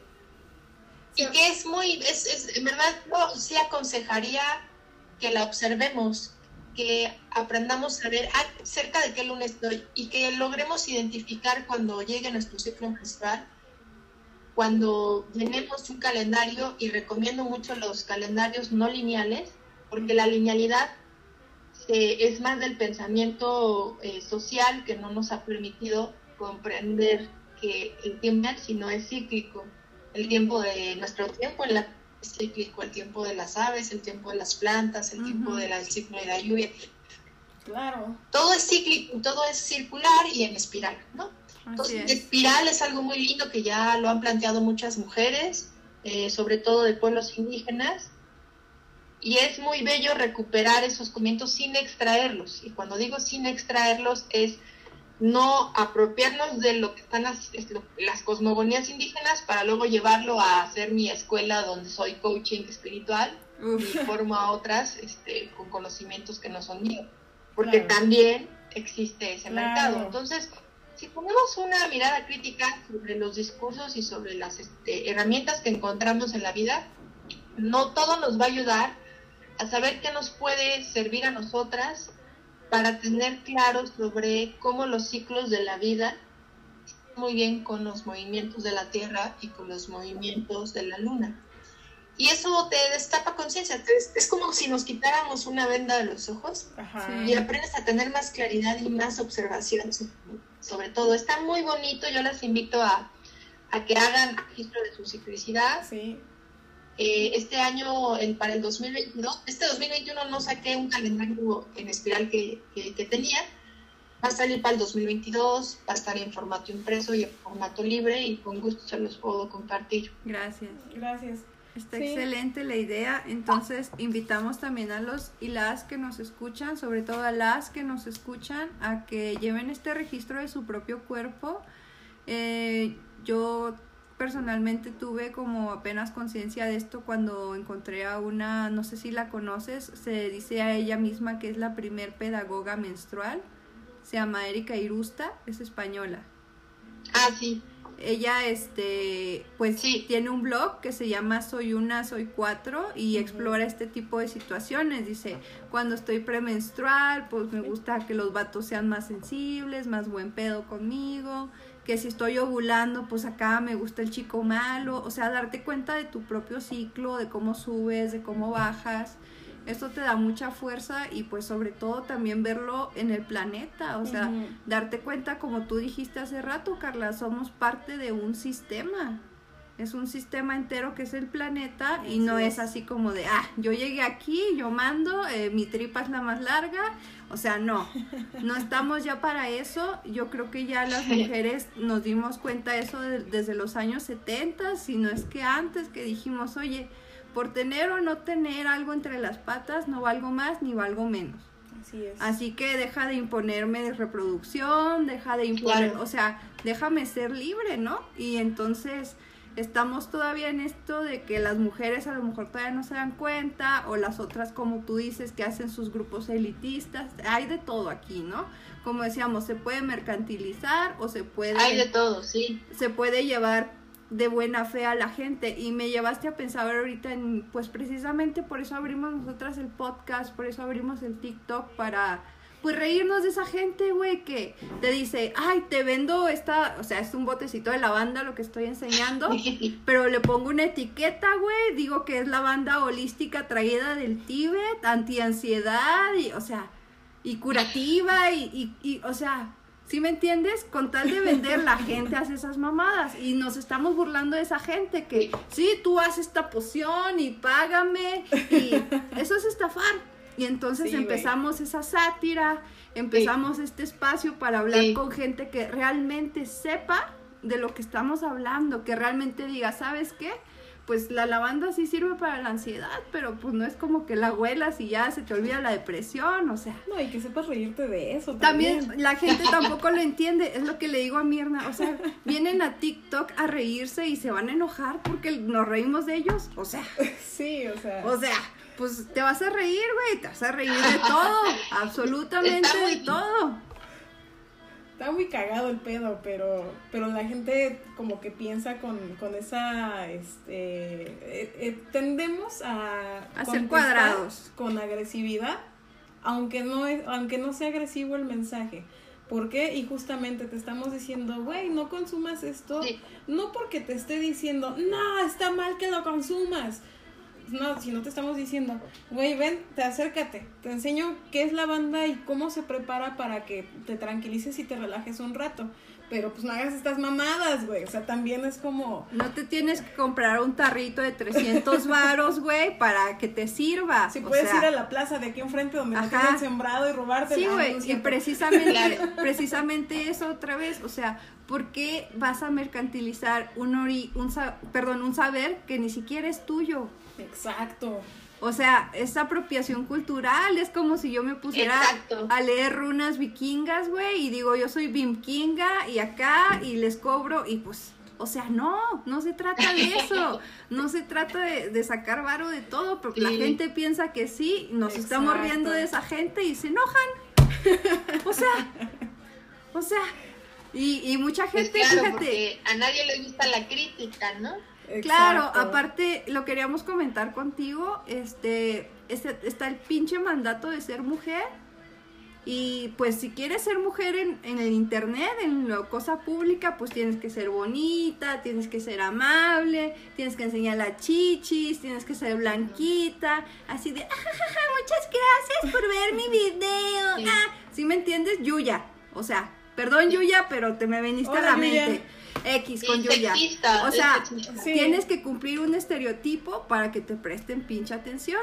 Y que es muy, es, es, en verdad, yo sí aconsejaría que la observemos, que aprendamos a ver cerca de qué luna estoy y que logremos identificar cuando llegue nuestro ciclo menstrual, cuando tenemos un calendario y recomiendo mucho los calendarios no lineales, porque la linealidad es más del pensamiento eh, social que no nos ha permitido comprender que el tiempo no es cíclico, el tiempo de nuestro tiempo en la cíclico, el tiempo de las aves, el tiempo de las plantas, el tiempo del ciclo de la lluvia. Claro. Todo es cíclico, todo es circular y en espiral, ¿no? Entonces, espiral es algo muy lindo que ya lo han planteado muchas mujeres, eh, sobre todo de pueblos indígenas, y es muy bello recuperar esos comienzos sin extraerlos. Y cuando digo sin extraerlos es no apropiarnos de lo que están las, las cosmogonías indígenas para luego llevarlo a hacer mi escuela donde soy coaching espiritual y formo a otras este, con conocimientos que no son míos, porque también existe ese mercado. Entonces, si ponemos una mirada crítica sobre los discursos y sobre las este, herramientas que encontramos en la vida, no todo nos va a ayudar a saber qué nos puede servir a nosotras para tener claro sobre cómo los ciclos de la vida muy bien con los movimientos de la Tierra y con los movimientos de la Luna. Y eso te destapa conciencia, es como si nos quitáramos una venda de los ojos y aprendes a tener más claridad y más observación sobre todo. Está muy bonito, yo las invito a, a que hagan registro de su ciclicidad. Sí. Eh, este año, el, para el 2022, este 2021 no saqué un calendario en espiral que, que, tenía. Va a salir para el 2022, va a estar en formato impreso y en formato libre y con gusto se los puedo compartir. Gracias. Gracias. Está excelente la idea. Entonces, invitamos también a los y las que nos escuchan, sobre todo a las que nos escuchan, a que lleven este registro de su propio cuerpo. Eh, yo personalmente tuve como apenas conciencia de esto cuando encontré a una, no sé si la conoces, se dice a ella misma que es la primer pedagoga menstrual, se llama Erika Irusta, es española. Ah, sí. Ella, este, pues sí. tiene un blog que se llama Soy una, soy cuatro y explora este tipo de situaciones. Dice, cuando estoy premenstrual, pues me gusta que los vatos sean más sensibles, más buen pedo conmigo que si estoy ovulando, pues acá me gusta el chico malo, o sea, darte cuenta de tu propio ciclo, de cómo subes, de cómo bajas. Esto te da mucha fuerza y pues sobre todo también verlo en el planeta, o sea, darte cuenta como tú dijiste hace rato, Carla, somos parte de un sistema. Es un sistema entero que es el planeta y no es. así como de, ah, yo llegué aquí, yo mando, eh, mi tripa es la más larga. O sea, no, no estamos ya para eso. Yo creo que ya las mujeres nos dimos cuenta de eso desde los años 70, si no es que antes que dijimos, oye, por tener o no tener algo entre las patas, no valgo más ni valgo menos. Así es. Así que deja de imponerme de reproducción, deja de imponer, o sea, déjame ser libre, ¿no? Y entonces estamos todavía en esto de que las mujeres a lo mejor todavía no se dan cuenta o las otras como tú dices que hacen sus grupos elitistas, hay de todo aquí, ¿no? Como decíamos, se puede mercantilizar o se puede... Hay de todo, sí. Se puede llevar de buena fe a la gente y me llevaste a pensar ahorita en, pues precisamente por eso abrimos nosotras el podcast, por eso abrimos el TikTok para pues reírnos de esa gente, güey, que te dice, ay, te vendo esta, o sea, es un botecito de lavanda lo que estoy enseñando, pero le pongo una etiqueta, güey, digo que es lavanda holística traída del Tíbet, antiansiedad, y, o sea, y curativa, y, y, y o sea, ¿Sí me entiendes? Con tal de vender, la gente hace esas mamadas. Y nos estamos burlando de esa gente que, sí, tú haces esta poción y págame. Y eso es estafar. Y entonces empezamos esa sátira, empezamos este espacio para hablar con gente que realmente sepa de lo que estamos hablando, que realmente diga, ¿sabes qué? Pues la lavanda sí sirve para la ansiedad, pero pues no es como que la huelas y ya se te olvida la depresión, o sea. No, y que sepas reírte de eso. También, la gente tampoco lo entiende, es lo que le digo a Mirna, o sea, vienen a TikTok a reírse y se van a enojar porque nos reímos de ellos, o sea. Sí, o sea. O sea, pues te vas a reír, güey, te vas a reír de todo, absolutamente de todo. Está muy cagado el pedo, pero, pero la gente como que piensa con, con esa, este, eh, eh, tendemos a hacer cuadrados con agresividad, aunque no es, aunque no sea agresivo el mensaje. ¿Por qué? Y justamente te estamos diciendo, güey, no consumas esto, no porque te esté diciendo, no, está mal que lo consumas, no, si no te estamos diciendo, güey, ven, te acércate, te enseño qué es la banda y cómo se prepara para que te tranquilices y te relajes un rato. Pero pues no hagas estas mamadas, güey. O sea, también es como... No te tienes que comprar un tarrito de 300 varos, güey, para que te sirva. Si puedes ir a la plaza de aquí enfrente donde no tienen sembrado y robarte Sí, güey, y precisamente, precisamente eso otra vez. O sea, ¿por qué vas a mercantilizar un, ori, un, perdón, un saber que ni siquiera es tuyo? Exacto. O sea, es apropiación cultural, es como si yo me pusiera a leer runas vikingas, güey, y digo, yo soy bimkinga y acá y les cobro y pues, o sea, no, no se trata de eso, no se trata de, sacar varo de todo, porque la gente piensa que sí, nos estamos riendo de esa gente y se enojan. O sea, o sea, y, y mucha pues gente, fíjate. a nadie le gusta la crítica, ¿no? Claro, aparte lo queríamos comentar contigo, este, este, está el pinche mandato de ser mujer y pues si quieres ser mujer en, en, el internet, en la cosa pública, pues tienes que ser bonita, tienes que ser amable, tienes que enseñar las chichis, tienes que ser blanquita, así de, ah, muchas gracias por ver mi video. Ah, ¿sí me entiendes? Yuya, o sea, perdón Yuya, pero te me veniste a la mente. X con Yuya. O sea, tienes que cumplir un estereotipo para que te presten pinche atención.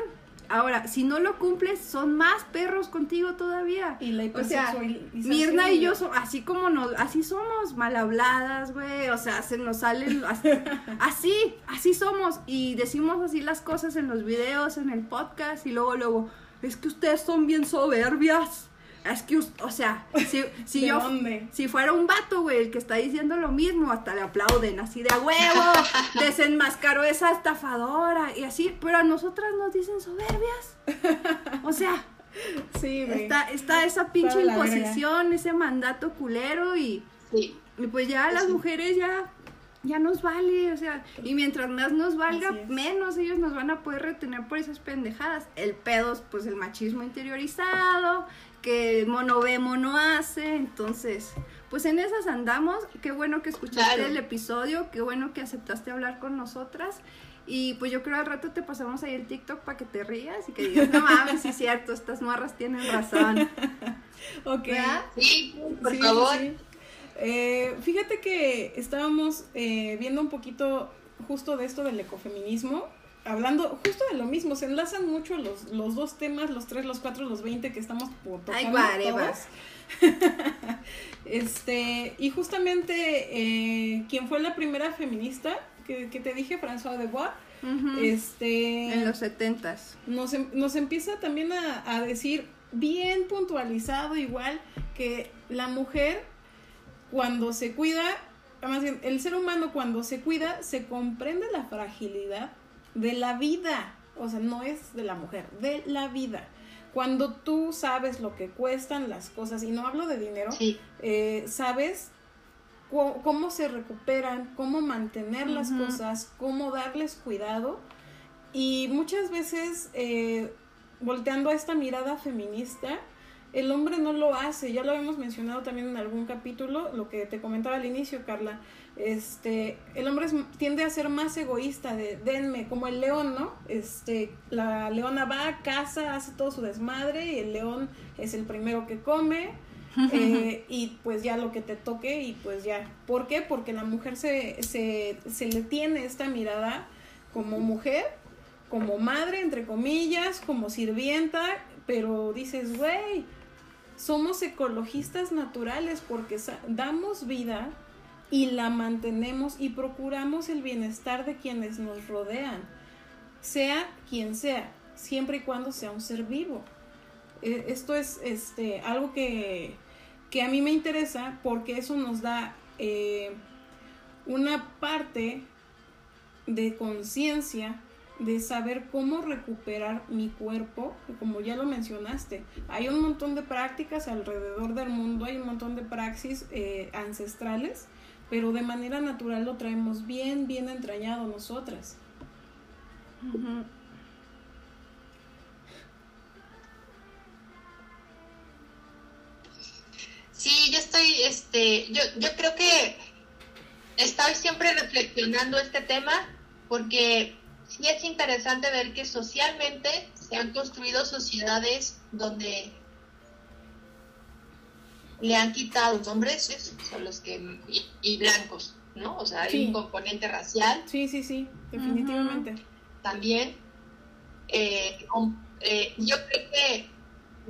Ahora, si no lo cumples, son más perros contigo todavía. Y la o sea, Mirna y yo son, así como nos, así somos, mal habladas, güey. O sea, se nos salen así, así somos. Y decimos así las cosas en los videos, en el podcast, y luego, luego, es que ustedes son bien soberbias. Es que, o sea, si, si yo, si fuera un vato, güey, el que está diciendo lo mismo, hasta le aplauden, así de a huevo, desenmascaró esa estafadora y así, pero a nosotras nos dicen soberbias. O sea, sí, está, está esa pinche imposición, ese mandato culero y, y pues ya las mujeres ya ya nos vale, o sea, y mientras más nos valga, menos ellos nos van a poder retener por esas pendejadas. El pedo, pues el machismo interiorizado, que mono ve, mono hace, entonces, pues en esas andamos. Qué bueno que escuchaste el episodio, qué bueno que aceptaste hablar con nosotras. Y pues yo creo al rato te pasamos ahí el TikTok para que te rías y que digas, no mames, sí es cierto, estas morras tienen razón. ok. Sí, por favor. Eh, fíjate que estábamos eh, viendo un poquito justo de esto del ecofeminismo hablando justo de lo mismo, se enlazan mucho los, los dos temas, los tres, los cuatro, los veinte que estamos tocando Ay, todos. este, y justamente eh, quien fue la primera feminista que, que te dije, François de Bois, este, en los setentas. Nos, em, nos empieza también a, a decir bien puntualizado igual que la mujer cuando se cuida, más bien, el ser humano cuando se cuida se comprende la fragilidad de la vida, o sea, no es de la mujer, de la vida. Cuando tú sabes lo que cuestan las cosas, y no hablo de dinero, eh, sabes cómo se recuperan, cómo mantener las cosas, cómo darles cuidado. Y muchas veces, eh, volteando a esta mirada feminista, el hombre no lo hace, ya lo habíamos mencionado también en algún capítulo, lo que te comentaba al inicio, Carla. Este, el hombre tiende a ser más egoísta, de denme, como el león, ¿no? Este, la leona va a casa, hace todo su desmadre y el león es el primero que come, eh, y pues ya lo que te toque y pues ya. ¿Por qué? Porque la mujer se, se, se le tiene esta mirada como mujer, como madre, entre comillas, como sirvienta, pero dices, güey, somos ecologistas naturales porque damos vida y la mantenemos y procuramos el bienestar de quienes nos rodean, sea quien sea, siempre y cuando sea un ser vivo. E, esto es este, algo que, que, a mí me interesa porque eso nos da eh, una parte de conciencia de saber cómo recuperar mi cuerpo, como ya lo mencionaste. Hay un montón de prácticas alrededor del mundo, hay un montón de praxis eh, ancestrales, pero de manera natural lo traemos bien, bien entrañado nosotras. Sí, yo estoy, este, yo, yo creo que estoy siempre reflexionando este tema porque sí es interesante ver que socialmente se han construido sociedades donde le han quitado los hombres son los que y, blancos, ¿no? O sea, hay un componente racial. Sí, sí, sí, definitivamente. También, eh, eh, yo creo que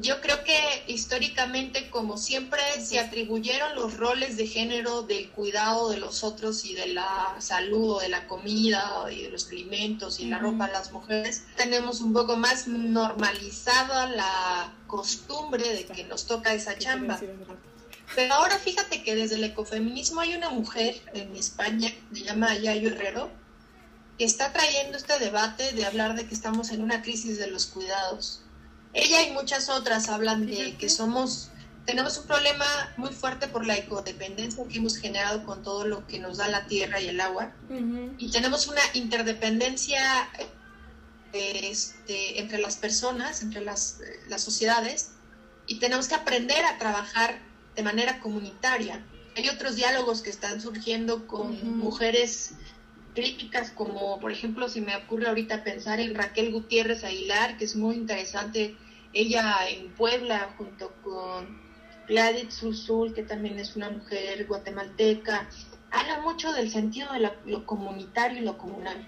yo creo que históricamente, como siempre, se atribuyeron los roles de género del cuidado de los otros y de la salud o de la comida y de los alimentos y la ropa a las mujeres, tenemos un poco más normalizada la costumbre de que nos toca esa chamba. Pero ahora fíjate que desde el ecofeminismo hay una mujer en España, se llama Yayo Herrero, que está trayendo este debate de hablar de que estamos en una crisis de los cuidados ella y muchas otras hablan de que somos, tenemos un problema muy fuerte por la ecodependencia que hemos generado con todo lo que nos da la tierra y el agua. Y tenemos una interdependencia este, entre las personas, entre las, las sociedades, y tenemos que aprender a trabajar de manera comunitaria. Hay otros diálogos que están surgiendo con mujeres críticas como por ejemplo si me ocurre ahorita pensar en Raquel Gutiérrez Aguilar que es muy interesante ella en Puebla junto con Gladys Susul, que también es una mujer guatemalteca, habla mucho del sentido de lo comunitario y lo comunal.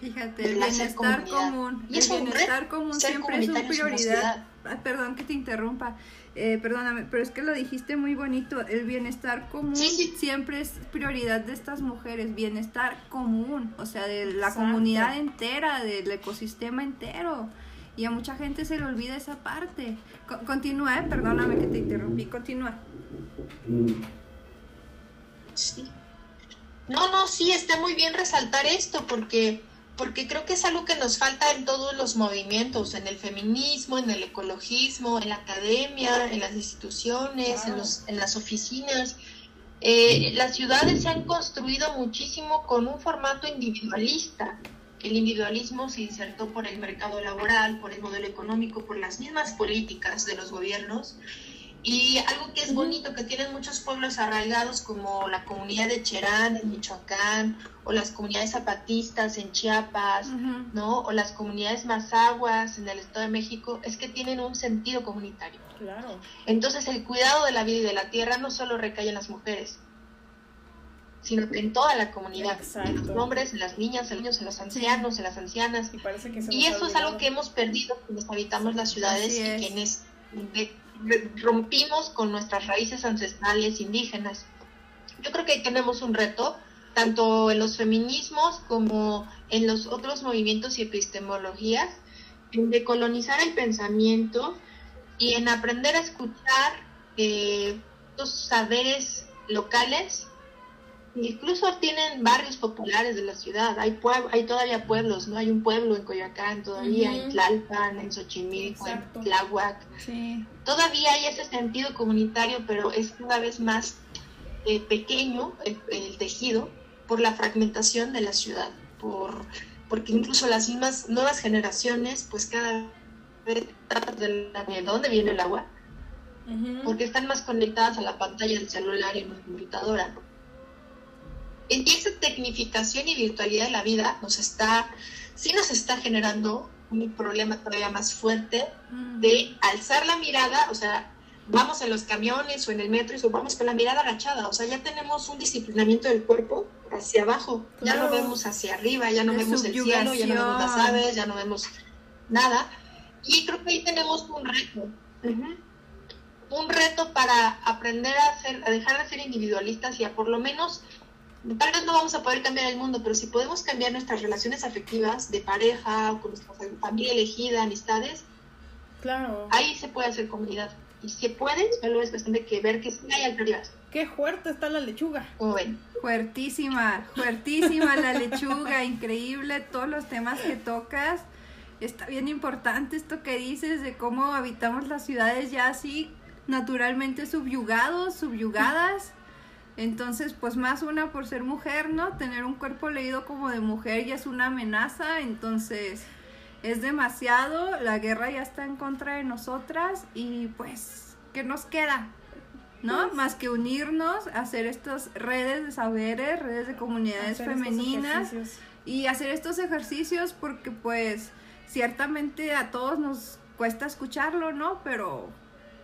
Fíjate, el bienestar común. Y el bienestar común siempre es prioridad. perdón que te interrumpa. Eh, perdóname, pero es que lo dijiste muy bonito. El bienestar común siempre es prioridad de estas mujeres. Bienestar común, o sea, de la comunidad entera, del ecosistema entero y a mucha gente se le olvida esa parte. continúa, ¿eh? perdóname que te interrumpí, continúa. Sí. No, no, sí, está muy bien resaltar esto porque, porque creo que es algo que nos falta en todos los movimientos, en el feminismo, en el ecologismo, en la academia, en las instituciones, en, los, en las oficinas. Eh, las ciudades se han construido muchísimo con un formato individualista el individualismo se insertó por el mercado laboral, por el modelo económico, por las mismas políticas de los gobiernos. Y algo que es bonito, que tienen muchos pueblos arraigados como la comunidad de Cherán en Michoacán, o las comunidades zapatistas en Chiapas, ¿no? O las comunidades mazaguas en el Estado de México, es que tienen un sentido comunitario. Claro. Entonces el cuidado de la vida y de la tierra no solo recae en las mujeres, sino en toda la comunidad, en los hombres, en las niñas, en los niños, en los ancianos, en las ancianas. Y, eso es algo que hemos perdido quienes habitamos las ciudades y quienes rompimos con nuestras raíces ancestrales indígenas. Yo creo que ahí tenemos un reto tanto en los feminismos como en los otros movimientos y epistemologías, en decolonizar el pensamiento y en aprender a escuchar eh, los saberes locales. Incluso tienen barrios populares de la ciudad, hay, hay todavía pueblos, ¿no? Hay un pueblo en Coyoacán todavía, en Tlalpan, en Xochimilco, en Tláhuac. Todavía hay ese sentido comunitario, pero es cada vez más eh, pequeño el, tejido por la fragmentación de la ciudad, por, porque incluso las mismas nuevas generaciones, pues cada vez de, de dónde viene el agua, porque están más conectadas a la pantalla del celular y en la computadora. Y esa tecnificación y virtualidad de la vida nos está, sí nos está generando un problema todavía más fuerte de alzar la mirada, o sea, vamos en los camiones o en el metro y vamos con la mirada agachada, o sea, ya tenemos un disciplinamiento del cuerpo hacia abajo, ya no vemos hacia arriba, ya no vemos el cielo, ya no vemos las aves, ya no vemos nada. Y creo que ahí tenemos un reto. Un reto para aprender a, ser, a dejar de ser individualistas y a por lo menos, tal vez no vamos a poder cambiar el mundo, pero si podemos cambiar nuestras relaciones afectivas de pareja o con nuestra familia elegida, amistades, claro. ahí se puede hacer comunidad. Y si pueden, solo es cuestión de que ver que sí hay alternativas. Qué fuerte está la lechuga. Como ven. Fuertísima, fuertísima la lechuga, increíble todos los temas que tocas. Está bien importante esto que dices de cómo habitamos las ciudades ya así naturalmente subyugados, subyugadas. Entonces, pues más una por ser mujer, ¿no? Tener un cuerpo leído como de mujer ya es una amenaza, entonces es demasiado, la guerra ya está en contra de nosotras y pues, ¿qué nos queda? ¿No? Pues más que unirnos, hacer estas redes de saberes, redes de comunidades femeninas y hacer estos ejercicios porque pues ciertamente a todos nos cuesta escucharlo, ¿no? Pero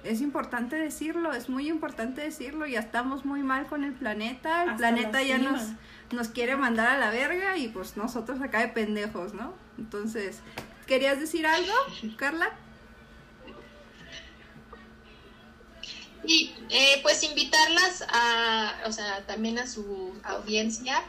es importante decirlo, es muy importante decirlo, ya estamos muy mal con el planeta, el planeta ya nos, nos quiere mandar a la verga y pues nosotros acá de pendejos, ¿no? Entonces, ¿querías decir algo, Carla? Y eh, pues invitarlas a, o sea, también a su audiencia.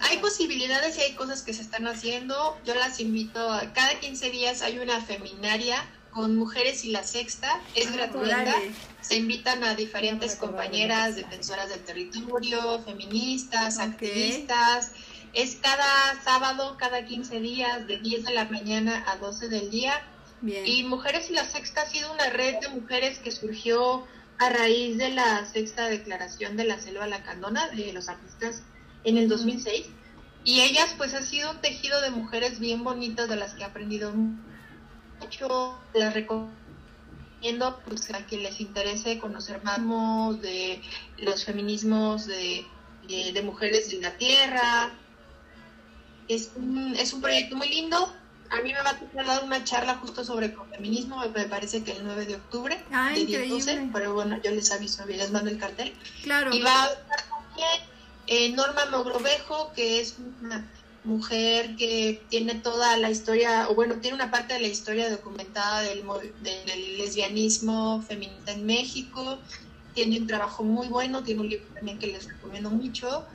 Hay posibilidades y hay cosas que se están haciendo. Yo las invito a cada 15 días hay una feminaria con Mujeres y la Sexta, es ah, gratuita. Se invitan a diferentes compañeras defensoras del territorio, feministas, activistas. Es cada sábado, cada 15 días, de 10 de la mañana a 12 del día. Y Mujeres y la Sexta ha sido una red de mujeres que surgió a raíz de la sexta declaración de la selva lacandona de los artistas en el 2006. Y ellas pues ha sido un tejido de mujeres bien bonitas de las que he aprendido mucho, les recomiendo pues, a quien les interese conocer más de los feminismos de, de, mujeres de la tierra. Es un, es un proyecto muy lindo. A mí me va a tocar dar una charla justo sobre feminismo, me parece que el 9 de octubre, ah, de pero bueno, yo les aviso, les mando el cartel. Claro. Y va a estar también eh, Norma Mogrovejo, que es una mujer que tiene toda la historia, o bueno, tiene una parte de la historia documentada del, del lesbianismo feminista en México. Tiene un trabajo muy bueno, tiene un libro también que les recomiendo mucho.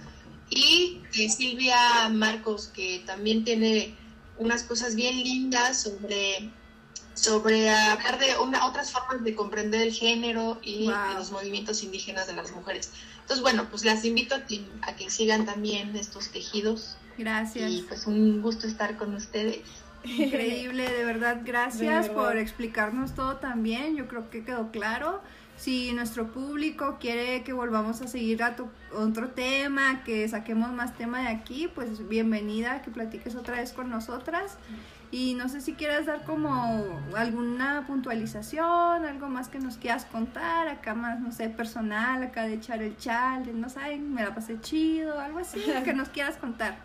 Y Silvia Marcos, que también tiene unas cosas bien lindas sobre, sobre hablar de una, otras formas de comprender el género y los movimientos indígenas de las mujeres. Entonces, bueno, pues las invito a a que sigan también estos tejidos Gracias. Y pues un gusto estar con ustedes. Increíble, de verdad, gracias por explicarnos todo también. Yo creo que quedó claro. Si nuestro público quiere que volvamos a seguir a otro tema, que saquemos más tema de aquí, pues bienvenida, que platiques otra vez con nosotras. Y no sé si quieras dar como alguna puntualización, algo más que nos quieras contar, acá más, no sé, personal, acá de echar el chal, no saben, me la pasé chido, algo así, que nos quieras contar.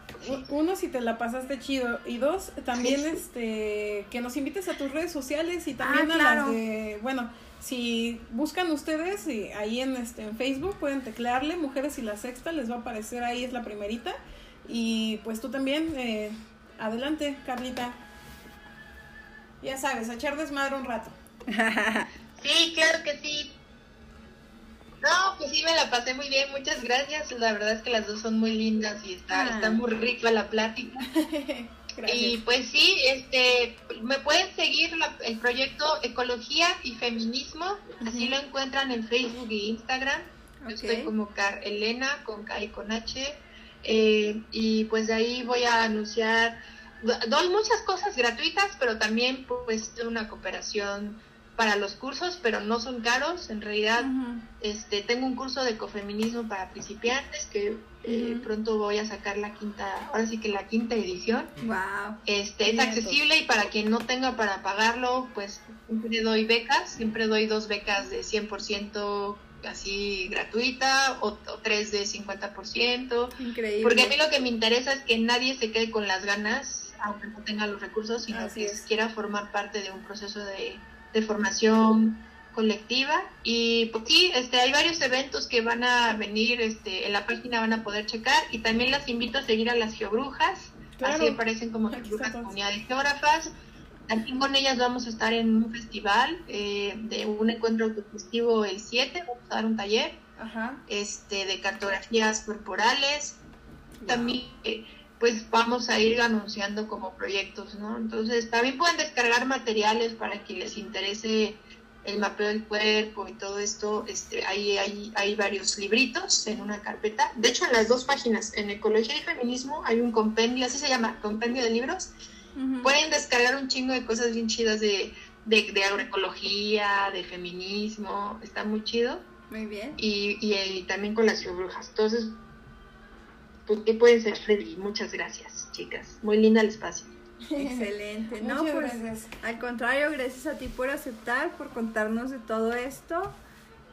Uno, si te la pasaste chido, y dos, también este, que nos invites a tus redes sociales y también ah, a las de, bueno, si buscan ustedes ahí en, este, en Facebook, pueden teclearle Mujeres y la Sexta, les va a aparecer ahí, es la primerita. Y pues tú también, eh, adelante, Carlita. Ya sabes, a echar desmadre un rato. sí, claro que sí. No, pues sí, me la pasé muy bien, muchas gracias. La verdad es que las dos son muy lindas y está, está ah. muy rica la plática. y pues sí, este, me pueden seguir el proyecto Ecología y Feminismo, así lo encuentran en Facebook e Instagram. Yo estoy como Car Elena con K y con H. Eh, y pues de ahí voy a anunciar, doy muchas cosas gratuitas, pero también pues una cooperación para los cursos, pero no son caros. En realidad, este, tengo un curso de ecofeminismo para principiantes que eh, pronto voy a sacar la quinta, ahora sí que la quinta edición. Wow. Este, es accesible y para quien no tenga para pagarlo, pues siempre doy becas, siempre doy dos becas de 100% así gratuita o, tres de 50%. Increíble. Porque a mí lo que me interesa es que nadie se quede con las ganas, aunque no tenga los recursos, sino que quiera formar parte de un proceso de de formación colectiva. Y pues sí, este, hay varios eventos que van a venir, este, en la página van a poder checar y también las invito a seguir a las geobrujas, así aparecen como geobrujas comunidades geógrafas. Aquí con ellas vamos a estar en un festival eh, de un encuentro autogestivo el 7, vamos a dar un taller este de cartografías corporales. También eh, pues vamos a ir anunciando como proyectos, ¿no? Entonces también pueden descargar materiales para que les interese el mapeo del cuerpo y todo esto, este, hay, hay, hay varios libritos en una carpeta. De hecho, en las dos páginas, en Ecología y Feminismo, hay un compendio, así se llama, compendio de libros. Pueden descargar un chingo de cosas bien chidas de, de, agroecología, de feminismo, está muy chido. Muy bien. Y, y, también con las brujas. Entonces, ¿Qué puede ser, Freddy? Muchas gracias, chicas. Muy linda el espacio. Excelente, ¿no? Pues, al contrario, gracias a ti por aceptar, por contarnos de todo esto.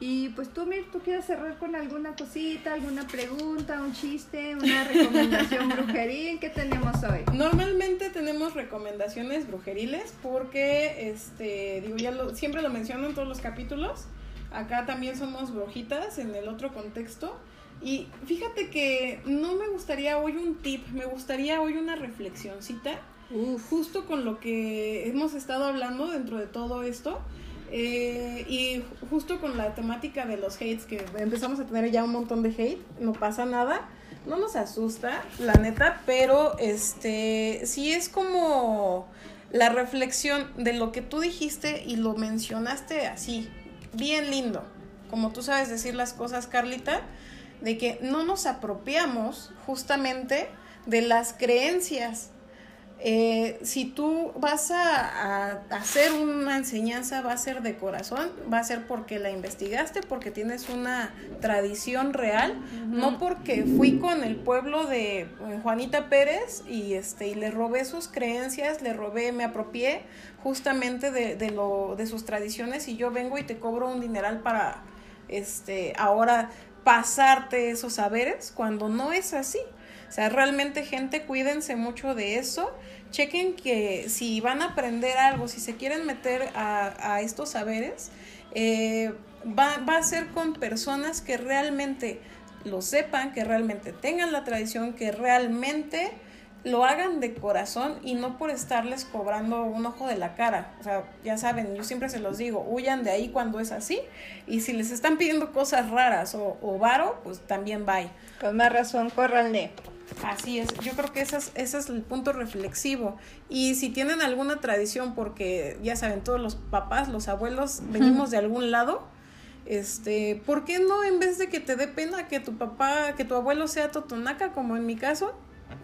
Y pues tú, Mir, ¿tú quieres cerrar con alguna cosita, alguna pregunta, un chiste, una recomendación brujeril? ¿Qué tenemos hoy? Normalmente tenemos recomendaciones brujeriles porque, este, digo, ya lo, siempre lo menciono en todos los capítulos. Acá también somos brujitas en el otro contexto. Y fíjate que no me gustaría hoy un tip, me gustaría hoy una reflexioncita, justo con lo que hemos estado hablando dentro de todo esto. Eh, y justo con la temática de los hates, que empezamos a tener ya un montón de hate, no pasa nada, no nos asusta, la neta, pero este sí es como la reflexión de lo que tú dijiste y lo mencionaste así, bien lindo, como tú sabes decir las cosas, Carlita de que no nos apropiamos justamente de las creencias. Eh, si tú vas a, hacer una enseñanza, va a ser de corazón, va a ser porque la investigaste, porque tienes una tradición real, no porque fui con el pueblo de eh, Juanita Pérez y, este, y le robé sus creencias, le robé, me apropié justamente de, de, lo, de sus tradiciones y yo vengo y te cobro un dineral para este, ahora pasarte esos saberes cuando no es así. O sea, realmente gente, cuídense mucho de eso. Chequen que si van a aprender algo, si se quieren meter a, estos saberes, eh, va, va a ser con personas que realmente lo sepan, que realmente tengan la tradición, que realmente lo hagan de corazón y no por estarles cobrando un ojo de la cara. O sea, ya saben, yo siempre se los digo, huyan de ahí cuando es así. Y si les están pidiendo cosas raras o, o varo, pues también bye. Con más razón, córranle. Así es, yo creo que ese es, ese es el punto reflexivo. Y si tienen alguna tradición, porque ya saben, todos los papás, los abuelos, venimos de algún lado, este, ¿por qué no en vez de que te dé pena que tu papá, que tu abuelo sea totonaca, como en mi caso,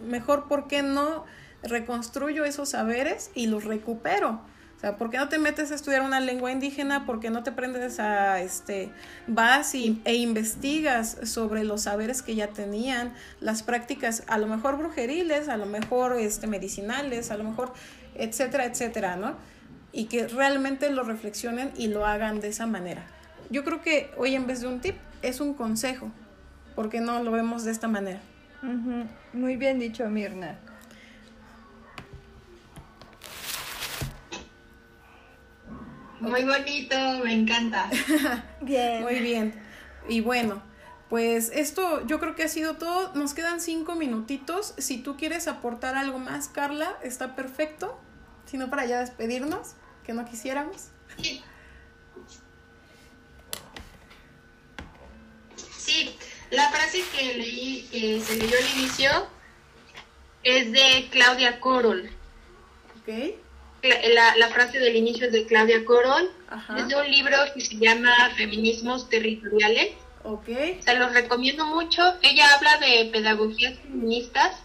mejor, ¿por qué no reconstruyo esos saberes y los recupero? O sea, ¿por qué no te metes a estudiar una lengua indígena? ¿Por qué no te prendes a, este, vas e investigas sobre los saberes que ya tenían, las prácticas, a lo mejor brujeriles, a lo mejor este, medicinales, a lo mejor, etcétera, etcétera, ¿no? Y que realmente lo reflexionen y lo hagan de esa manera. Yo creo que hoy en vez de un tip es un consejo, porque no lo vemos de esta manera. Muy bien dicho, Mirna. Muy bonito, me encanta. bien. Muy bien. Y bueno, pues esto yo creo que ha sido todo. Nos quedan cinco minutitos. Si tú quieres aportar algo más, Carla, está perfecto. Si no, para ya despedirnos, que no quisiéramos. La frase que leí, que se leyó al inicio, es de Claudia Corol. Ok. La, la, frase del inicio es de Claudia Corol. Es de un libro que se llama Feminismos Territoriales. Ok. Se los recomiendo mucho. Ella habla de pedagogías feministas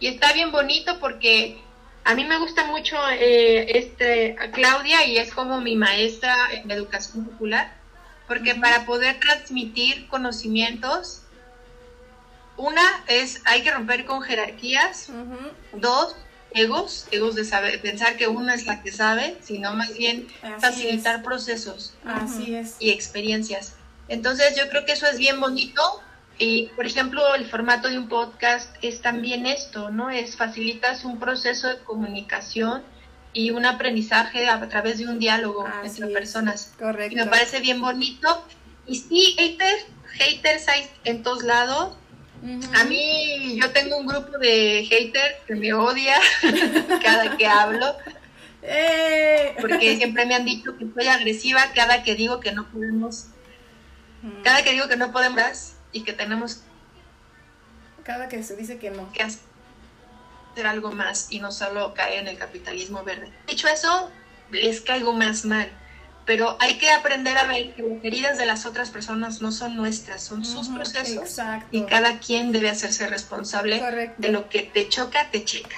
y está bien bonito porque a mí me gusta mucho eh, este, Claudia y es como mi maestra en educación popular, porque para poder transmitir conocimientos, una es hay que romper con jerarquías, dos, egos, egos de saber, pensar que una es la que sabe, sino más bien facilitar procesos Así y experiencias. Entonces yo creo que eso es bien bonito y, por ejemplo, el formato de un podcast es también esto, ¿no? Es facilitas un proceso de comunicación y un aprendizaje a través de un diálogo entre personas. Correcto. Y me parece bien bonito. Y sí, haters, haters hay en todos lados. A mí, yo tengo un grupo de haters que me odia cada que hablo. Eh. Porque siempre me han dicho que soy agresiva cada que digo que no podemos. Cada que digo que no podemos y que tenemos cada que se dice que no que hacer algo más y no solo caer en el capitalismo verde. Dicho eso, les caigo más mal, pero hay que aprender a ver que las heridas de las otras personas no son nuestras, son sus procesos y cada quien debe hacerse responsable de lo que te choca, te checa.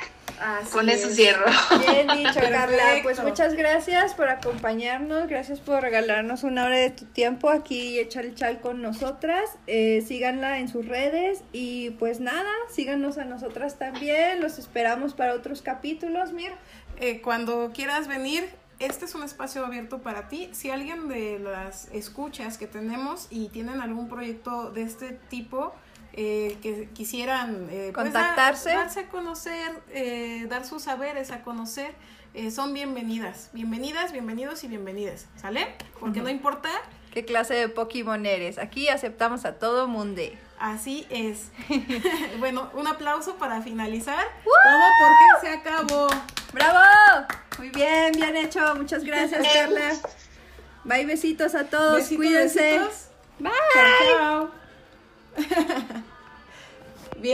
Con eso cierro. Bien dicho, Carla. Pues muchas gracias por acompañarnos, gracias por regalarnos una hora de tu tiempo aquí y echar el chal con nosotras. Eh, síganla en sus redes y pues nada, síganos a nosotras también. Los esperamos para otros capítulos, Mir. Eh, cuando quieras venir, este es un espacio abierto para ti. Si alguien de las escuchas que tenemos y tienen algún proyecto de este tipo, eh, que quisieran eh, pues, contactarse, darse a conocer, eh, dar sus saberes a conocer, son bienvenidas, bienvenidas, bienvenidos y bienvenidas, ¿sale? Porque no importa qué clase de Pokémon eres, aquí aceptamos a todo mundo. Así es. bueno, un aplauso para finalizar. Todo porque se acabó. ¡Bravo! Muy bien, bien hecho. Muchas gracias, eh, Carla. Bye, besitos a todos. Besito, Cuídense. Besitos. Bye.